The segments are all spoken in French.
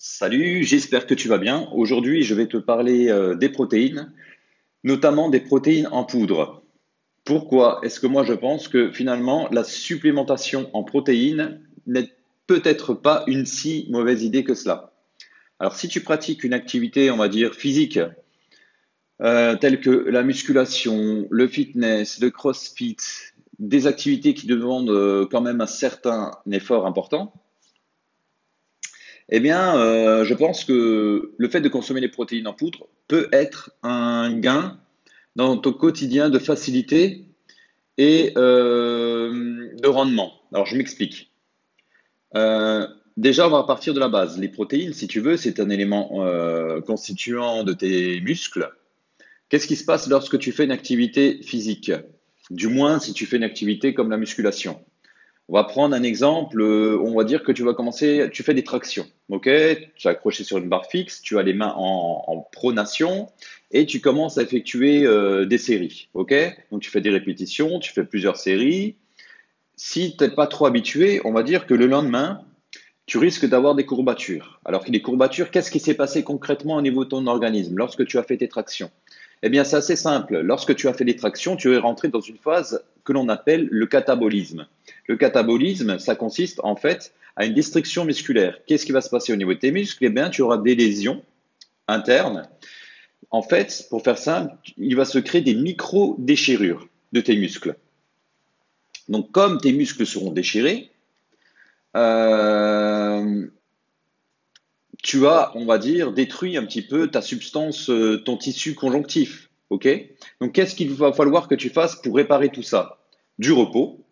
Salut, j'espère que tu vas bien. Aujourd'hui, je vais te parler euh, des protéines, notamment des protéines en poudre. Pourquoi est-ce que moi je pense que finalement la supplémentation en protéines n'est peut-être pas une si mauvaise idée que cela? Alors si tu pratiques une activité, on va dire, physique, euh, telle que la musculation, le fitness, le crossfit, des activités qui demandent euh, quand même un certain effort important, eh bien, euh, je pense que le fait de consommer les protéines en poudre peut être un gain dans ton quotidien de facilité et euh, de rendement. Alors, je m'explique. déjà, on va partir de la base. Les protéines, si tu veux, c'est un élément constituant de tes muscles. Qu'est-ce qui se passe lorsque tu fais une activité physique? Du moins, si tu fais une activité comme la musculation. On va prendre un exemple, euh, on va dire que tu vas commencer, tu fais des tractions, ok? Tu es accroché sur une barre fixe, tu as les mains en, pronation et tu commences à effectuer euh, des séries, ok? Donc tu fais des répétitions, tu fais plusieurs séries. Si tu n'es pas trop habitué, on va dire que le lendemain, tu risques d'avoir des courbatures. Alors que les courbatures, qu'est-ce qui s'est passé concrètement au niveau de ton organisme lorsque tu as fait tes tractions? Eh bien, c'est assez simple. Lorsque tu as fait des tractions, tu es rentré dans une phase que l'on appelle le catabolisme. Le catabolisme, ça consiste en fait à une destruction musculaire. Qu'est-ce qui va se passer au niveau de tes muscles? Eh bien, tu auras des lésions internes. En fait, pour faire simple, il va se créer des micro-déchirures de tes muscles. Donc, comme tes muscles seront déchirés, euh, tu as, on va dire, détruit un petit peu ta substance, euh, ton tissu conjonctif. OK? Donc, qu'est-ce qu'il va falloir que tu fasses pour réparer tout ça? Du repos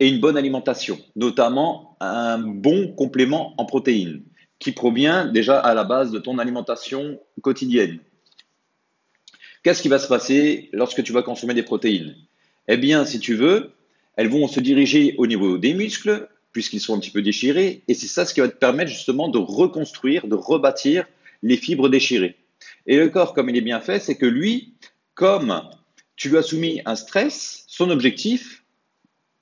et une bonne alimentation, notamment un bon complément en protéines qui provient déjà à la base de ton alimentation quotidienne. Qu'est-ce qui va se passer lorsque tu vas consommer des protéines? Eh bien, si tu veux, elles vont se diriger au niveau des muscles, puisqu'ils sont un petit peu déchirés. Et c'est ça ce qui va te permettre justement de reconstruire, de rebâtir les fibres déchirées. Et le corps, comme il est bien fait, c'est que lui, comme tu lui as soumis un stress, son objectif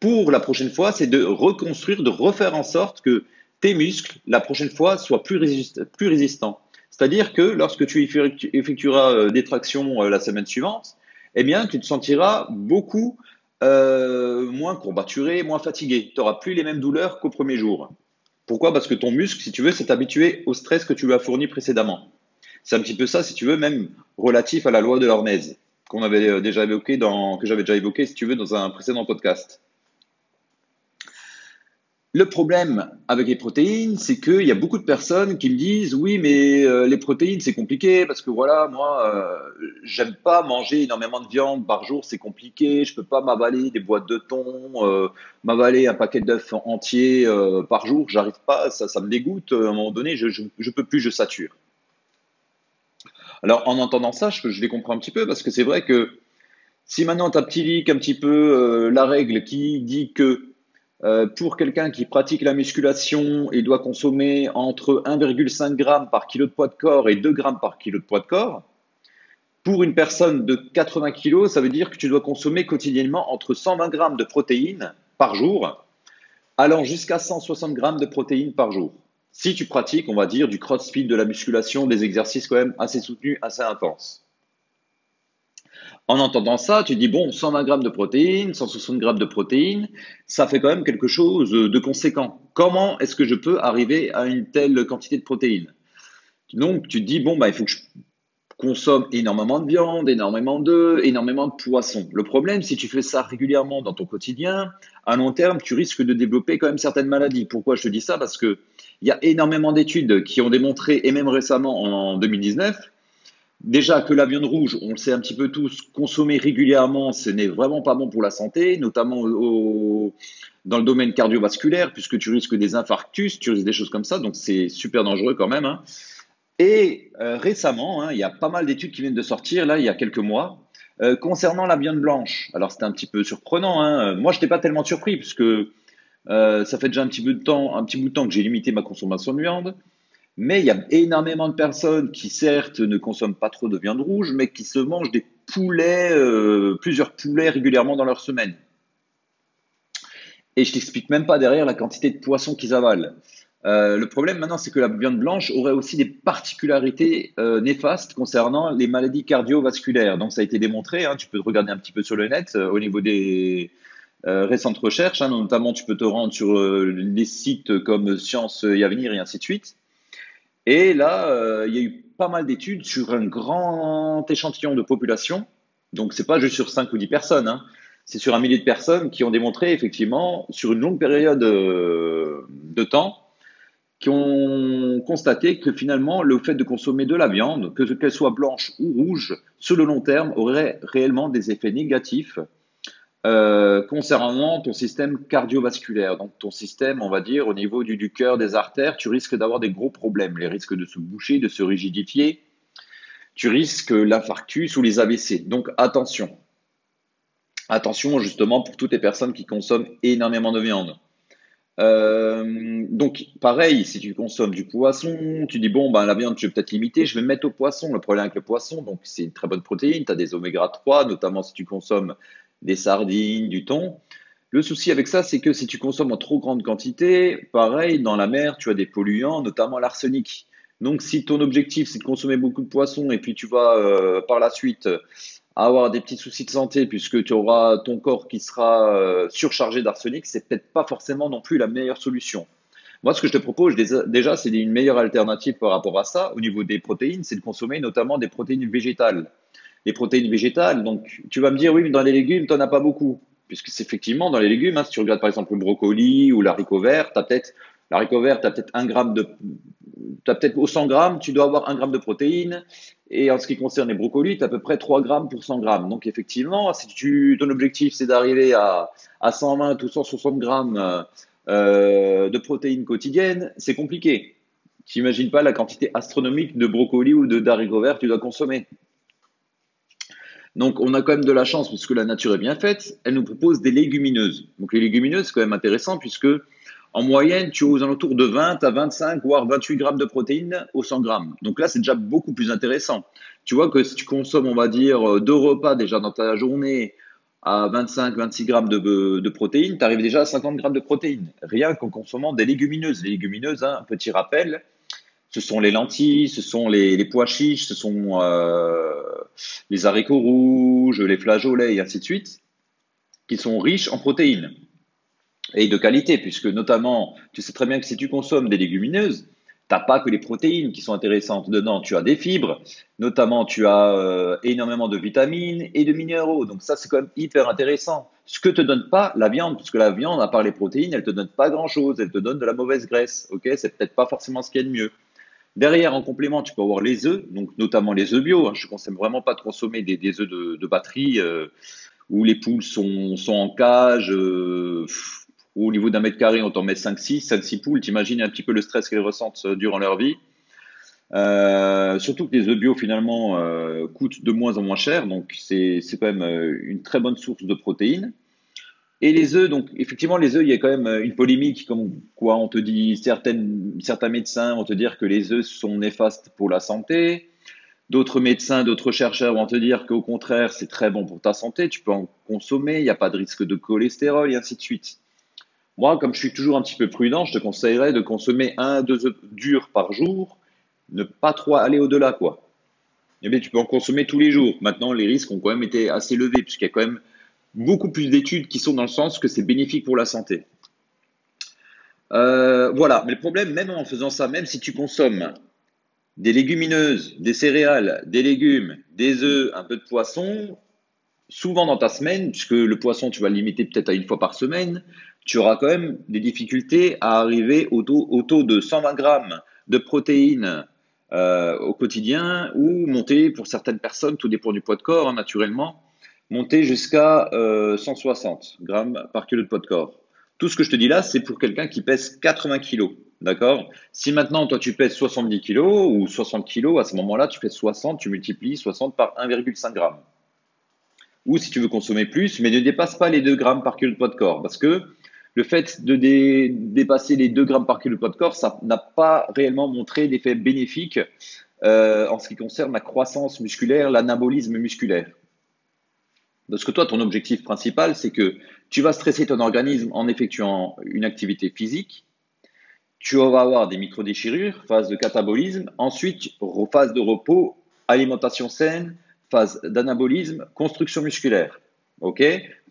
pour la prochaine fois, c'est de reconstruire, de refaire en sorte que tes muscles, la prochaine fois, soient plus, résistants. C'est-à-dire que lorsque tu effectueras euh, des tractions euh, la semaine suivante, eh bien, tu te sentiras beaucoup euh, moins courbaturé, moins fatigué. Tu n'auras plus les mêmes douleurs qu'au premier jour. Pourquoi? Parce que ton muscle, si tu veux, s'est habitué au stress que tu lui as fourni précédemment. C'est un petit peu ça, si tu veux, même relatif à la loi de avait euh, que j'avais déjà évoqué, si tu veux, dans un précédent podcast. Le problème avec les protéines, c'est qu'il y a beaucoup de personnes qui me disent oui, mais euh, les protéines c'est compliqué parce que voilà, moi euh, j'aime pas manger énormément de viande par jour, c'est compliqué, je peux pas m'avaler des boîtes de thon, euh, m'avaler un paquet d'œufs entier par jour, j'arrive pas, ça, me dégoûte. À un moment donné, je, je, peux plus, je sature. Alors en entendant ça, je, je les comprends un petit peu parce que c'est vrai que si maintenant petit un petit peu la règle qui dit que euh, pour quelqu'un qui pratique la musculation, il doit consommer entre 1,5 g par kilo de poids de corps et 2 g par kilo de poids de corps. Pour une personne de 80 kg, ça veut dire que tu dois consommer quotidiennement entre 120 g de protéines par jour, allant jusqu'à 160 g de protéines par jour. Si tu pratiques, on va dire, du crossfit, de la musculation, des exercices quand même assez soutenus, assez intenses. En entendant ça, tu dis, bon, 120 grammes de protéines, 160 grammes de protéines, ça fait quand même quelque chose de conséquent. Comment est-ce que je peux arriver à une telle quantité de protéines? Donc, tu dis, bon, bah, il faut que je consomme énormément de viande, énormément d'œufs, énormément de poissons. Le problème, si tu fais ça régulièrement dans ton quotidien, à long terme, tu risques de développer quand même certaines maladies. Pourquoi je te dis ça? Parce qu'il y a énormément d'études qui ont démontré, et même récemment en 2019, Déjà que la viande rouge, on le sait un petit peu tous, consommer régulièrement, ce n'est vraiment pas bon pour la santé, notamment dans le domaine cardiovasculaire, puisque tu risques des infarctus, tu risques des choses comme ça, donc c'est super dangereux quand même. Hein. Et euh, récemment, hein, il y a pas mal d'études qui viennent de sortir, là, il y a quelques mois, euh, concernant la viande blanche. Alors c'était un petit peu surprenant. Hein. Moi, je n'étais pas tellement surpris, puisque euh, ça fait déjà un petit, peu de temps, un petit bout de temps que j'ai limité ma consommation de viande. Mais il y a énormément de personnes qui, certes, ne consomment pas trop de viande rouge, mais qui se mangent des poulets, euh, plusieurs poulets régulièrement dans leur semaine. Et je t'explique même pas derrière la quantité de poissons qu'ils avalent. Euh, le problème maintenant, c'est que la viande blanche aurait aussi des particularités euh, néfastes concernant les maladies cardiovasculaires. Donc ça a été démontré, hein, tu peux regarder un petit peu sur le net au niveau des récentes recherches, hein, notamment tu peux te rendre sur des sites comme Science et Avenir et ainsi de suite. Et là, il y a eu pas mal d'études sur un grand échantillon de population. Donc c'est pas juste sur 5 ou 10 personnes, hein. c'est sur un millier de personnes qui ont démontré effectivement sur une longue période de temps qui ont constaté que finalement le fait de consommer de la viande, que qu'elle soit blanche ou rouge, sur le long terme aurait réellement des effets négatifs euh, concernant ton système cardiovasculaire. Donc ton système, on va dire, au niveau du, cœur, des artères, tu risques d'avoir des gros problèmes. Les risques de se boucher, de se rigidifier. Tu risques l'infarctus ou les AVC. Donc attention. Attention justement pour toutes les personnes qui consomment énormément de viande. Euh, donc, pareil, si tu consommes du poisson, tu dis bon, ben, la viande, je vais peut-être limiter, je vais mettre au poisson. Le problème avec le poisson, donc c'est une très bonne protéine, tu as des oméga 3, notamment si tu consommes des sardines, du thon. Le souci avec ça, c'est que si tu consommes en trop grande quantité, pareil, dans la mer, tu as des polluants, notamment l'arsenic. Donc, si ton objectif, c'est de consommer beaucoup de poissons et puis tu vas euh, par la suite avoir des petits soucis de santé puisque tu auras ton corps qui sera euh, surchargé d'arsenic, c'est peut-être pas forcément non plus la meilleure solution. Moi, ce que je te propose déjà, c'est une meilleure alternative par rapport à ça au niveau des protéines, c'est de consommer notamment des protéines végétales. Les protéines végétales, donc tu vas me dire, oui, mais dans les légumes, tu n'en as pas beaucoup. Puisque c'est effectivement dans les légumes, hein, si tu regardes par exemple le brocoli ou l'haricot vert, tu as peut-être L'haricot vert, tu peut-être un gramme de, peut-être au 100 grammes, tu dois avoir un gramme de protéines. Et en ce qui concerne les brocolis, tu as à peu près 3 grammes pour 100 grammes. Donc effectivement, si ton objectif c'est d'arriver à, à 120 ou 160 grammes euh, de protéines quotidiennes, c'est compliqué. Tu n'imagines pas la quantité astronomique de brocolis ou de d'haricots verts que tu dois consommer. Donc, on a quand même de la chance puisque la nature est bien faite. Elle nous propose des légumineuses. Donc, les légumineuses, c'est quand même intéressant puisque en moyenne, tu es aux alentours de 20 à 25, voire 28 grammes de protéines au 100 grammes. Donc là, c'est déjà beaucoup plus intéressant. Tu vois que si tu consommes, on va dire, deux repas déjà dans ta journée à 25-26 grammes de, protéines, tu arrives déjà à 50 grammes de protéines, rien qu'en consommant des légumineuses. Les légumineuses, hein, un petit rappel, ce sont les lentilles, ce sont les, pois chiches, ce sont euh, les haricots rouges, les flageolets et ainsi de suite, qui sont riches en protéines et de qualité, puisque notamment, tu sais très bien que si tu consommes des légumineuses, tu n'as pas que les protéines qui sont intéressantes dedans, tu as des fibres, notamment tu as euh, énormément de vitamines et de minéraux, donc ça c'est quand même hyper intéressant. Ce que te donne pas la viande, puisque la viande, à part les protéines, elle te donne pas grand-chose, elle te donne de la mauvaise graisse, ok? C'est peut-être pas forcément ce qu'il y a de mieux. Derrière, en complément, tu peux avoir les œufs, donc notamment les œufs bio. Hein. Je ne conseille vraiment pas de consommer des, œufs de, batterie euh, où les poules sont, en cage. Euh, au niveau d'un mètre carré, on t'en met 5-6, 5-6 poules, t'imagines un petit peu le stress qu'elles ressentent euh, durant leur vie. Surtout que les œufs bio finalement coûtent de moins en moins cher, donc c'est quand même une très bonne source de protéines. Et les œufs, donc effectivement les œufs, il y a quand même une polémique comme quoi on te dit certaines, certains médecins vont te dire que les œufs sont néfastes pour la santé, d'autres médecins, d'autres chercheurs vont te dire qu'au contraire c'est très bon pour ta santé, tu peux en consommer, il n'y a pas de risque de cholestérol et ainsi de suite. Moi, comme je suis toujours un petit peu prudent, je te conseillerais de consommer un, deux œufs durs par jour, ne pas trop aller au-delà, quoi. Eh bien, tu peux en consommer tous les jours. Maintenant, les risques ont quand même été assez élevés, puisqu'il y a quand même beaucoup plus d'études qui sont dans le sens que c'est bénéfique pour la santé. Euh, voilà, mais le problème, même en faisant ça, même si tu consommes des légumineuses, des céréales, des légumes, des œufs, un peu de poisson, souvent dans ta semaine, puisque le poisson, tu vas le limiter peut-être à une fois par semaine, tu auras quand même des difficultés à arriver au taux, de 120 grammes de protéines euh, au quotidien ou monter pour certaines personnes, tout dépend du poids de corps hein, naturellement, monter jusqu'à 160 euh, grammes par kilo de poids de corps. Tout ce que je te dis là, c'est pour quelqu'un qui pèse 80 kilos. D'accord? Si maintenant, toi, tu pèses 70 kilos ou 60 kilos, à ce moment-là, tu fais 60, tu multiplies 60 par 1,5 g. Ou si tu veux consommer plus, mais ne dépasse pas les 2 grammes par kilo de poids de corps. Parce que le fait de dépasser les 2 grammes par kilo de poids de corps, ça n'a pas réellement montré d'effet bénéfique euh, en ce qui concerne la croissance musculaire, l'anabolisme musculaire. Parce que toi, ton objectif principal, c'est que tu vas stresser ton organisme en effectuant une activité physique, tu vas avoir des microdéchirures, phase de catabolisme, ensuite phase de repos, alimentation saine, phase d'anabolisme, construction musculaire. OK?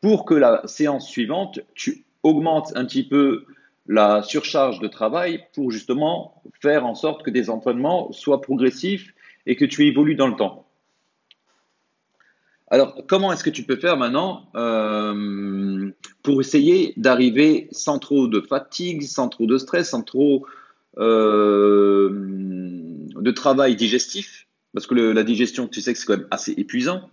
Pour que la séance suivante, tu augmentes un petit peu la surcharge de travail pour justement faire en sorte que des entraînements soient progressifs et que tu évolues dans le temps. Alors, comment est-ce que tu peux faire maintenant euh, pour essayer d'arriver sans trop de fatigue, sans trop de stress, sans trop euh, de travail digestif? Parce que la digestion, tu sais que c'est quand même assez épuisant.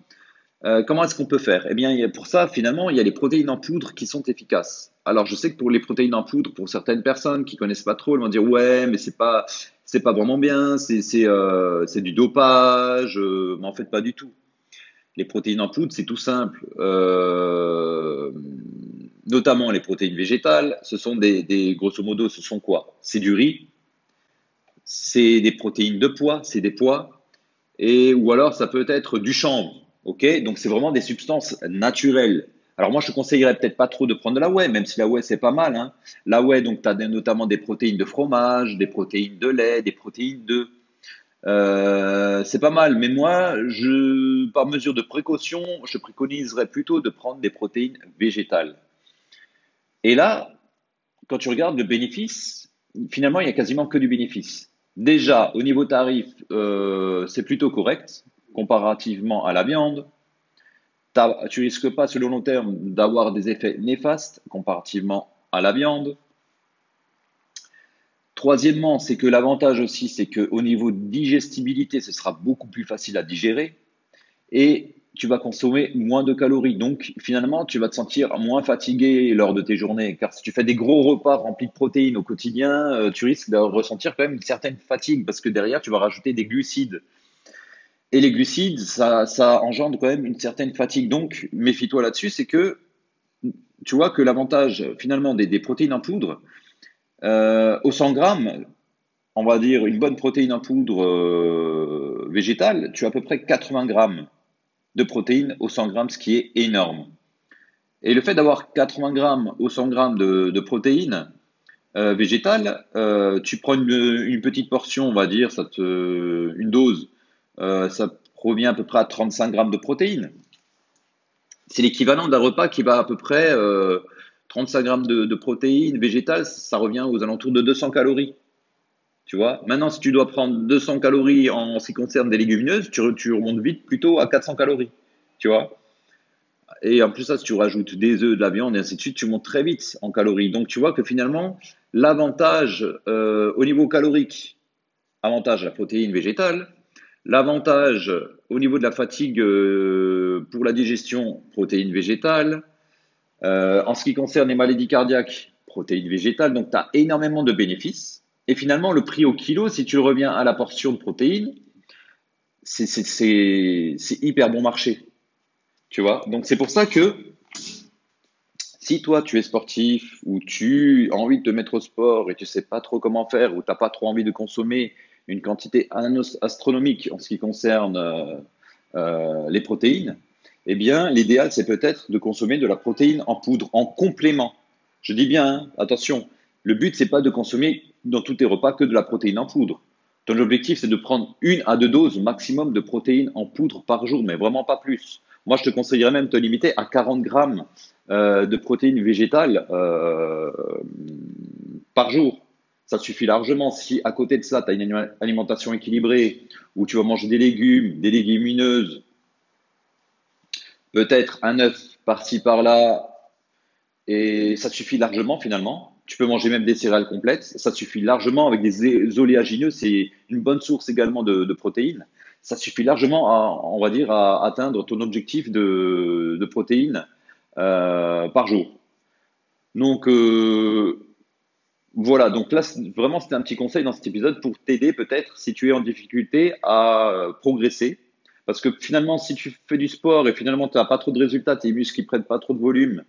Euh, comment est-ce qu'on peut faire? Eh bien, pour ça, finalement, il y a les protéines en poudre qui sont efficaces. Alors, je sais que pour les protéines en poudre, pour certaines personnes qui connaissent pas trop, elles vont dire ouais, mais c'est pas, c'est pas vraiment bien, c'est, c'est, c'est du dopage. mais en fait, pas du tout. Les protéines en poudre, c'est tout simple. Euh, notamment les protéines végétales, ce sont des, grosso modo, ce sont quoi? C'est du riz, c'est des protéines de pois, c'est des pois, et ou alors ça peut être du chanvre. Ok, donc c'est vraiment des substances naturelles. Alors moi je conseillerais peut-être pas trop de prendre de la whey, même si la whey c'est pas mal. Hein. La whey donc tu as notamment des protéines de fromage, des protéines de lait, des protéines de euh, c'est pas mal, mais moi, je, par mesure de précaution, je préconiserais plutôt de prendre des protéines végétales. Et là, quand tu regardes le bénéfice, finalement, il n'y a quasiment que du bénéfice. Déjà, au niveau tarif, euh, c'est plutôt correct comparativement à la viande. Tu risques pas sur le long terme d'avoir des effets néfastes comparativement à la viande. Troisièmement, c'est que l'avantage aussi, c'est qu'au niveau digestibilité, ce sera beaucoup plus facile à digérer et tu vas consommer moins de calories. Donc, finalement, tu vas te sentir moins fatigué lors de tes journées. Car si tu fais des gros repas remplis de protéines au quotidien, euh, tu risques de ressentir quand même une certaine fatigue parce que derrière, tu vas rajouter des glucides. Et les glucides, ça, engendre quand même une certaine fatigue. Donc, méfie-toi là-dessus, c'est que tu vois que l'avantage finalement des protéines en poudre, euh, au 100 grammes, on va dire une bonne protéine en poudre euh, végétale, tu as à peu près 80 grammes de protéines au 100 grammes, ce qui est énorme. Et le fait d'avoir 80 grammes au 100 grammes de, protéines euh, végétales, tu prends une, petite portion, on va dire, ça une dose, ça revient à peu près à 35 grammes de protéines. C'est l'équivalent d'un repas qui va à peu près 35 grammes de, protéines végétales, ça revient aux alentours de 200 calories. Tu vois? Maintenant, si tu dois prendre 200 calories en, ce qui concerne des légumineuses, tu, remontes vite plutôt à 400 calories. Tu vois? Et en plus, ça, si tu rajoutes des œufs, de la viande et ainsi de suite, tu montes très vite en calories. Donc, tu vois que finalement, l'avantage euh, au niveau calorique, avantage la protéine végétale, l'avantage au niveau de la fatigue euh, pour la digestion, protéine végétale, euh, en ce qui concerne les maladies cardiaques, protéines végétales, donc tu as énormément de bénéfices. Et finalement, le prix au kilo, si tu reviens à la portion de protéines, c'est hyper bon marché. Tu vois? Donc c'est pour ça que si toi tu es sportif ou tu as envie de te mettre au sport et tu sais pas trop comment faire ou tu n'as pas trop envie de consommer une quantité astronomique en ce qui concerne euh, euh, les protéines, eh bien, l'idéal, c'est peut-être de consommer de la protéine en poudre, en complément. Je dis bien, hein, attention, le but, c'est pas de consommer dans tous tes repas que de la protéine en poudre. Ton objectif, c'est de prendre une à deux doses maximum de protéines en poudre par jour, mais vraiment pas plus. Moi, je te conseillerais même de te limiter à 40 grammes euh, de protéines végétales euh, par jour. Ça suffit largement. Si à côté de ça, tu as une alimentation équilibrée, où tu vas manger des légumes, des légumineuses, peut-être un œuf par-ci par-là, et ça suffit largement finalement. Tu peux manger même des céréales complètes, ça suffit largement avec des oléagineux, c'est une bonne source également de, protéines. Ça suffit largement, à, on va dire, à atteindre ton objectif de, protéines euh, par jour. Donc euh, voilà, donc là vraiment c'était un petit conseil dans cet épisode pour t'aider peut-être si tu es en difficulté à progresser parce que finalement, si tu fais du sport et finalement tu n'as pas trop de résultats, tes muscles qui prennent pas trop de volume,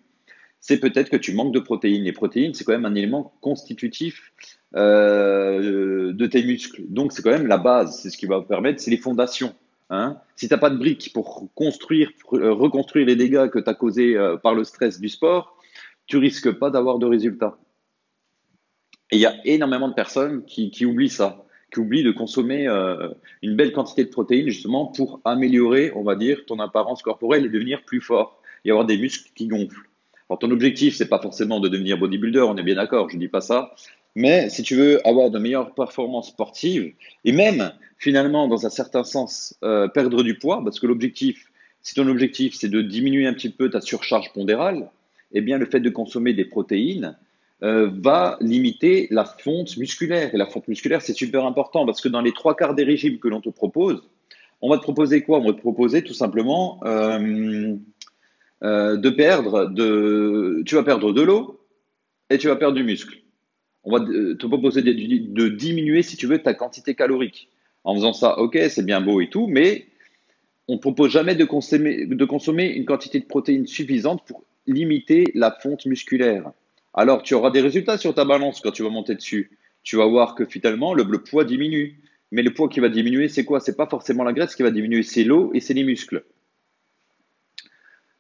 c'est peut-être que tu manques de protéines. Les protéines, c'est quand même un élément constitutif euh, de tes muscles. Donc c'est quand même la base, c'est ce qui va vous permettre, c'est les fondations. Hein. Si tu n'as pas de briques pour construire, reconstruire les dégâts que tu as causés euh, par le stress du sport, tu risques pas d'avoir de résultats. Et il y a énormément de personnes qui, qui oublient ça, qui oublient de consommer euh, une belle quantité de protéines justement pour améliorer, on va dire, ton apparence corporelle et devenir plus fort et avoir des muscles qui gonflent. Alors ton objectif, c'est pas forcément de devenir bodybuilder, on est bien d'accord, je dis pas ça. Mais si tu veux avoir de meilleures performances sportives et même finalement dans un certain sens euh, perdre du poids, parce que l'objectif, si ton objectif c'est de diminuer un petit peu ta surcharge pondérale, eh bien le fait de consommer des protéines euh, va limiter la fonte musculaire. Et la fonte musculaire, c'est super important parce que dans les trois quarts des régimes que l'on te propose, on va te proposer quoi? On va te proposer tout simplement euh, euh, de perdre de, tu vas perdre de l'eau et tu vas perdre du muscle. On va te proposer de, diminuer, si tu veux, ta quantité calorique. En faisant ça, ok, c'est bien beau et tout, mais on ne propose jamais de consommer une quantité de protéines suffisante pour limiter la fonte musculaire. Alors, tu auras des résultats sur ta balance quand tu vas monter dessus. Tu vas voir que finalement, le, poids diminue. Mais le poids qui va diminuer, c'est quoi? C'est pas forcément la graisse qui va diminuer, c'est l'eau et c'est les muscles.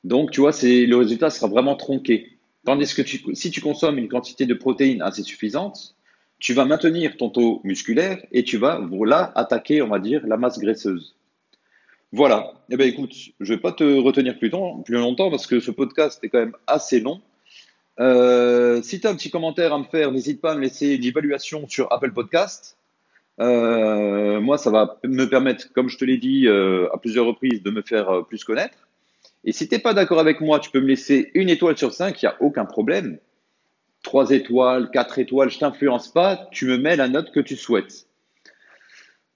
Donc, tu vois, le résultat sera vraiment tronqué. Tandis que si tu consommes une quantité de protéines assez suffisante, tu vas maintenir ton taux musculaire et tu vas, voilà, attaquer, on va dire, la masse graisseuse. Voilà. Eh bien, écoute, je ne vais pas te retenir plus longtemps parce que ce podcast est quand même assez long. Euh, si tu as un petit commentaire à me faire, n'hésite pas à me laisser une évaluation sur Apple Podcast. Euh, moi, ça va me permettre, comme je te l'ai dit euh, à plusieurs reprises, de me faire plus connaître. Et si tu n'es pas d'accord avec moi, tu peux me laisser une étoile sur cinq, il n'y a aucun problème. Trois étoiles, quatre étoiles, je t'influence pas, tu me mets la note que tu souhaites.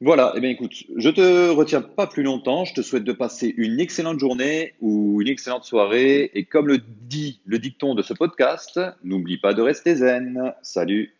Voilà, eh bien écoute, je te retiens pas plus longtemps, je te souhaite de passer une excellente journée ou une excellente soirée. Et comme le dit le dicton de ce podcast, n'oublie pas de rester zen. Salut